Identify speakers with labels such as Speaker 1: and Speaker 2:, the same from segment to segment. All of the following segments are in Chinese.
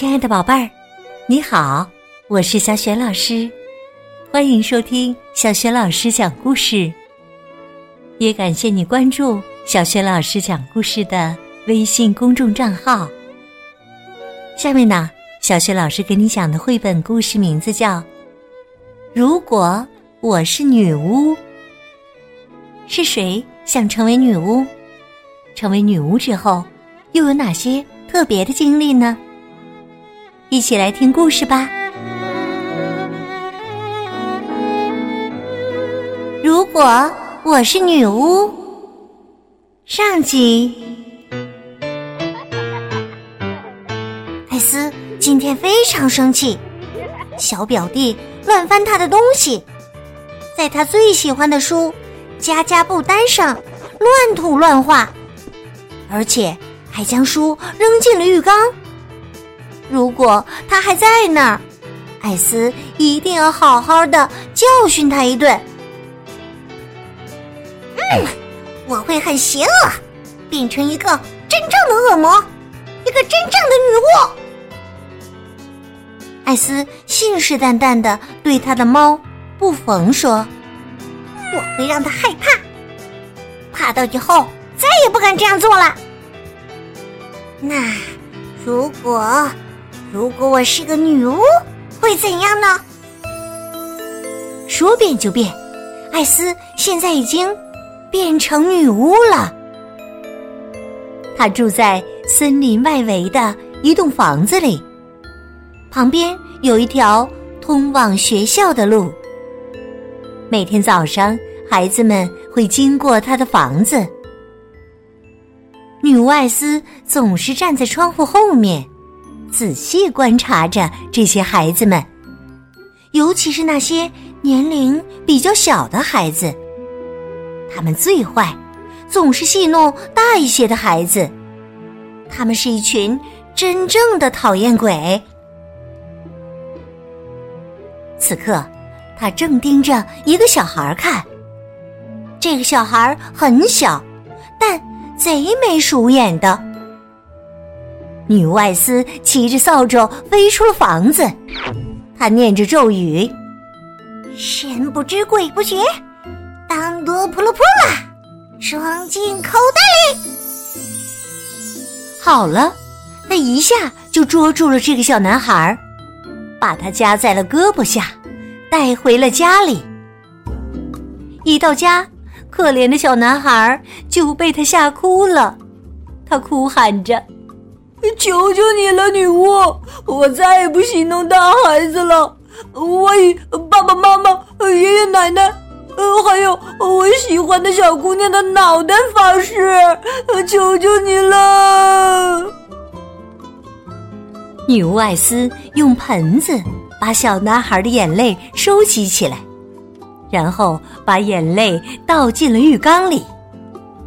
Speaker 1: 亲爱的宝贝儿，你好，我是小雪老师，欢迎收听小雪老师讲故事。也感谢你关注小雪老师讲故事的微信公众账号。下面呢，小雪老师给你讲的绘本故事名字叫《如果我是女巫》。是谁想成为女巫？成为女巫之后，又有哪些特别的经历呢？一起来听故事吧。如果我是女巫，上集。
Speaker 2: 艾斯今天非常生气，小表弟乱翻他的东西，在他最喜欢的书《家家布单》上乱涂乱画，而且还将书扔进了浴缸。如果他还在那儿，艾斯一定要好好的教训他一顿。嗯，我会很邪恶，变成一个真正的恶魔，一个真正的女巫。艾斯信誓旦旦的对他的猫布冯说：“我会让他害怕，怕到以后再也不敢这样做了。”那如果……如果我是个女巫，会怎样呢？说变就变，艾斯现在已经变成女巫了。
Speaker 1: 她住在森林外围的一栋房子里，旁边有一条通往学校的路。每天早上，孩子们会经过她的房子。女巫艾斯总是站在窗户后面。仔细观察着这些孩子们，尤其是那些年龄比较小的孩子，他们最坏，总是戏弄大一些的孩子。他们是一群真正的讨厌鬼。此刻，他正盯着一个小孩看。这个小孩很小，但贼眉鼠眼的。女外司骑着扫帚飞出了房子，她念着咒语：“
Speaker 2: 神不知鬼不觉，当多扑噜扑啦，装进口袋里。”
Speaker 1: 好了，她一下就捉住了这个小男孩，把他夹在了胳膊下，带回了家里。一到家，可怜的小男孩就被他吓哭了，他哭喊着。
Speaker 3: 求求你了，女巫！我再也不戏弄大孩子了。我以爸爸妈妈、爷爷奶奶，呃，还有我喜欢的小姑娘的脑袋发誓，求求你了！
Speaker 1: 女巫艾斯用盆子把小男孩的眼泪收集起来，然后把眼泪倒进了浴缸里。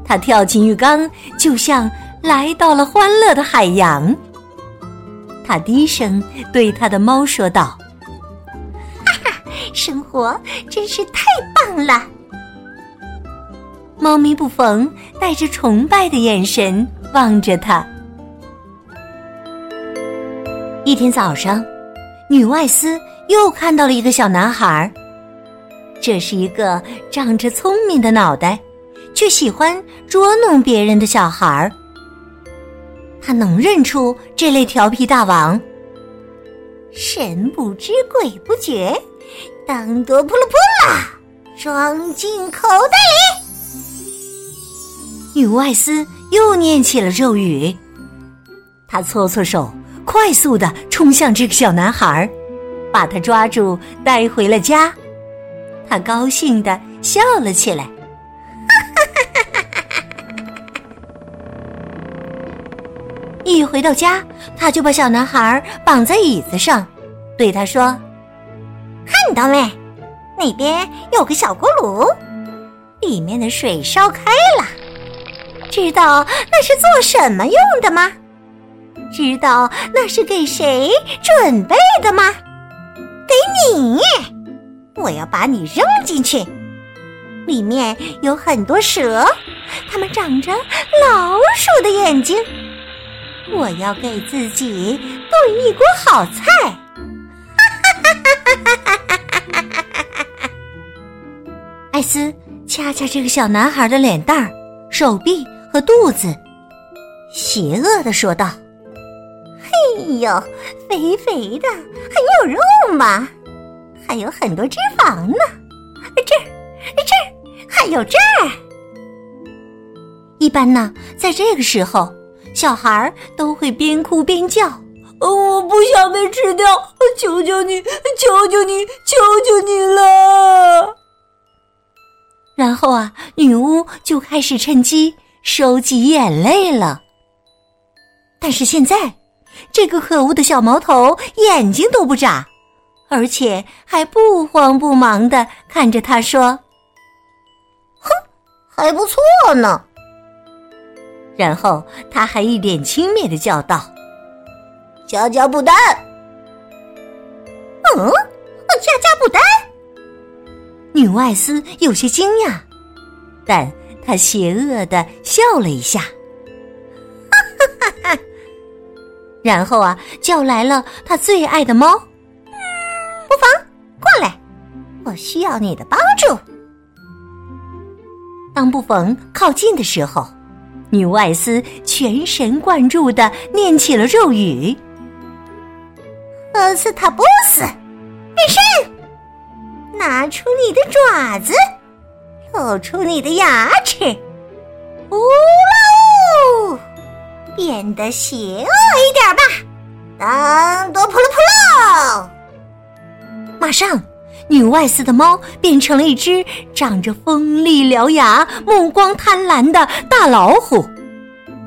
Speaker 1: 他跳进浴缸，就像……来到了欢乐的海洋，他低声对他的猫说道：“
Speaker 2: 哈哈，生活真是太棒了。”
Speaker 1: 猫咪不逢带着崇拜的眼神望着他。一天早上，女外斯又看到了一个小男孩，这是一个长着聪明的脑袋，却喜欢捉弄别人的小孩儿。他能认出这类调皮大王。
Speaker 2: 神不知鬼不觉，当多扑噜扑啦，装进口袋里。
Speaker 1: 女巫艾斯又念起了咒语，她搓搓手，快速的冲向这个小男孩，把他抓住带回了家。他高兴的笑了起来。一回到家，他就把小男孩绑在椅子上，对他说：“
Speaker 2: 看到没？那边有个小锅炉，里面的水烧开了。知道那是做什么用的吗？知道那是给谁准备的吗？给你！我要把你扔进去。里面有很多蛇，它们长着老鼠的眼睛。”我要给自己
Speaker 1: 炖一锅好菜。艾斯掐掐这个小男孩的脸蛋儿、手臂和肚子，邪恶的说道：“嘿呦，肥肥的，很有肉嘛，还有很多脂肪呢。这儿，这儿，还有这儿。一般呢，在这个时候，小孩都会边哭边叫：‘
Speaker 3: 我不想被吃掉，求求你，求求你，求求你了！’”
Speaker 1: 然后啊，女巫就开始趁机收集眼泪了。但是现在，这个可恶的小毛头眼睛都不眨，而且还不慌不忙的看着他说：“哼，还不错呢。”然后他还一脸轻蔑的叫道：“
Speaker 3: 加加布丹。”
Speaker 1: 嗯，加加布丹。女巫艾斯有些惊讶，但她邪恶的笑了一下，哈哈哈哈！然后啊，叫来了她最爱的猫，不妨过来，我需要你的帮助。当布冯靠近的时候，女巫艾斯全神贯注的念起了咒语：“厄斯塔波斯，变身。”拿出你的爪子，露出你的牙齿，呜啦呜，变得邪恶一点吧！当多普鲁普鲁！马上，女外司的猫变成了一只长着锋利獠牙、目光贪婪的大老虎，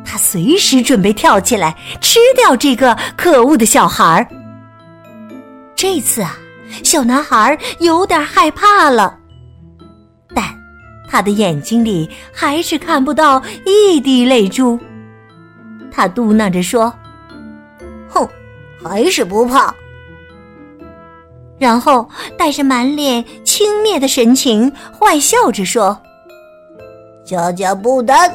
Speaker 1: 它随时准备跳起来吃掉这个可恶的小孩儿。这次啊！小男孩有点害怕了，但他的眼睛里还是看不到一滴泪珠。他嘟囔着说：“
Speaker 3: 哼，还是不怕。”
Speaker 1: 然后带着满脸轻蔑的神情，坏笑着说：“
Speaker 3: 加加布丹。”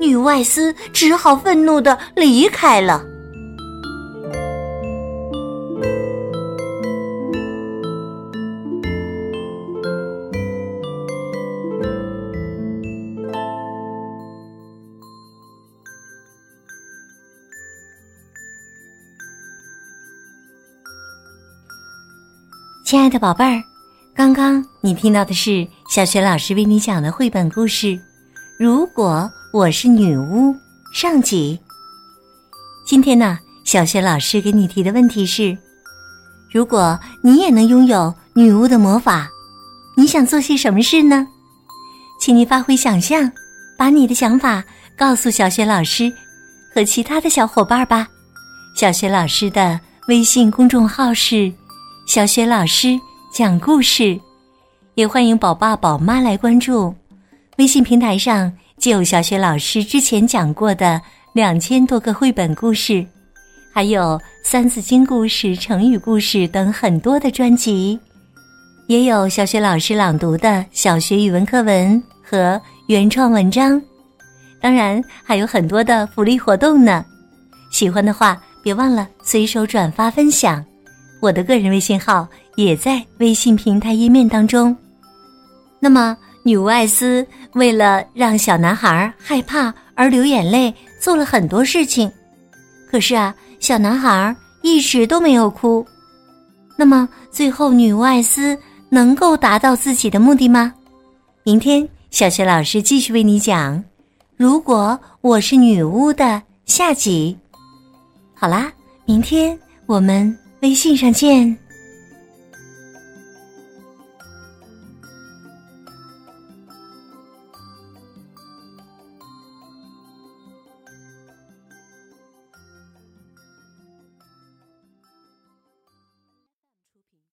Speaker 1: 女外司只好愤怒的离开了。亲爱的宝贝儿，刚刚你听到的是小雪老师为你讲的绘本故事《如果我是女巫》上集。今天呢，小雪老师给你提的问题是：如果你也能拥有女巫的魔法，你想做些什么事呢？请你发挥想象，把你的想法告诉小雪老师和其他的小伙伴吧。小雪老师的微信公众号是。小雪老师讲故事，也欢迎宝爸宝妈来关注。微信平台上就有小雪老师之前讲过的两千多个绘本故事，还有《三字经》故事、成语故事等很多的专辑，也有小雪老师朗读的小学语文课文和原创文章。当然还有很多的福利活动呢。喜欢的话，别忘了随手转发分享。我的个人微信号也在微信平台页面当中。那么，女巫艾斯为了让小男孩害怕而流眼泪，做了很多事情。可是啊，小男孩一直都没有哭。那么，最后女巫艾斯能够达到自己的目的吗？明天，小学老师继续为你讲《如果我是女巫》的下集。好啦，明天我们。微信上见。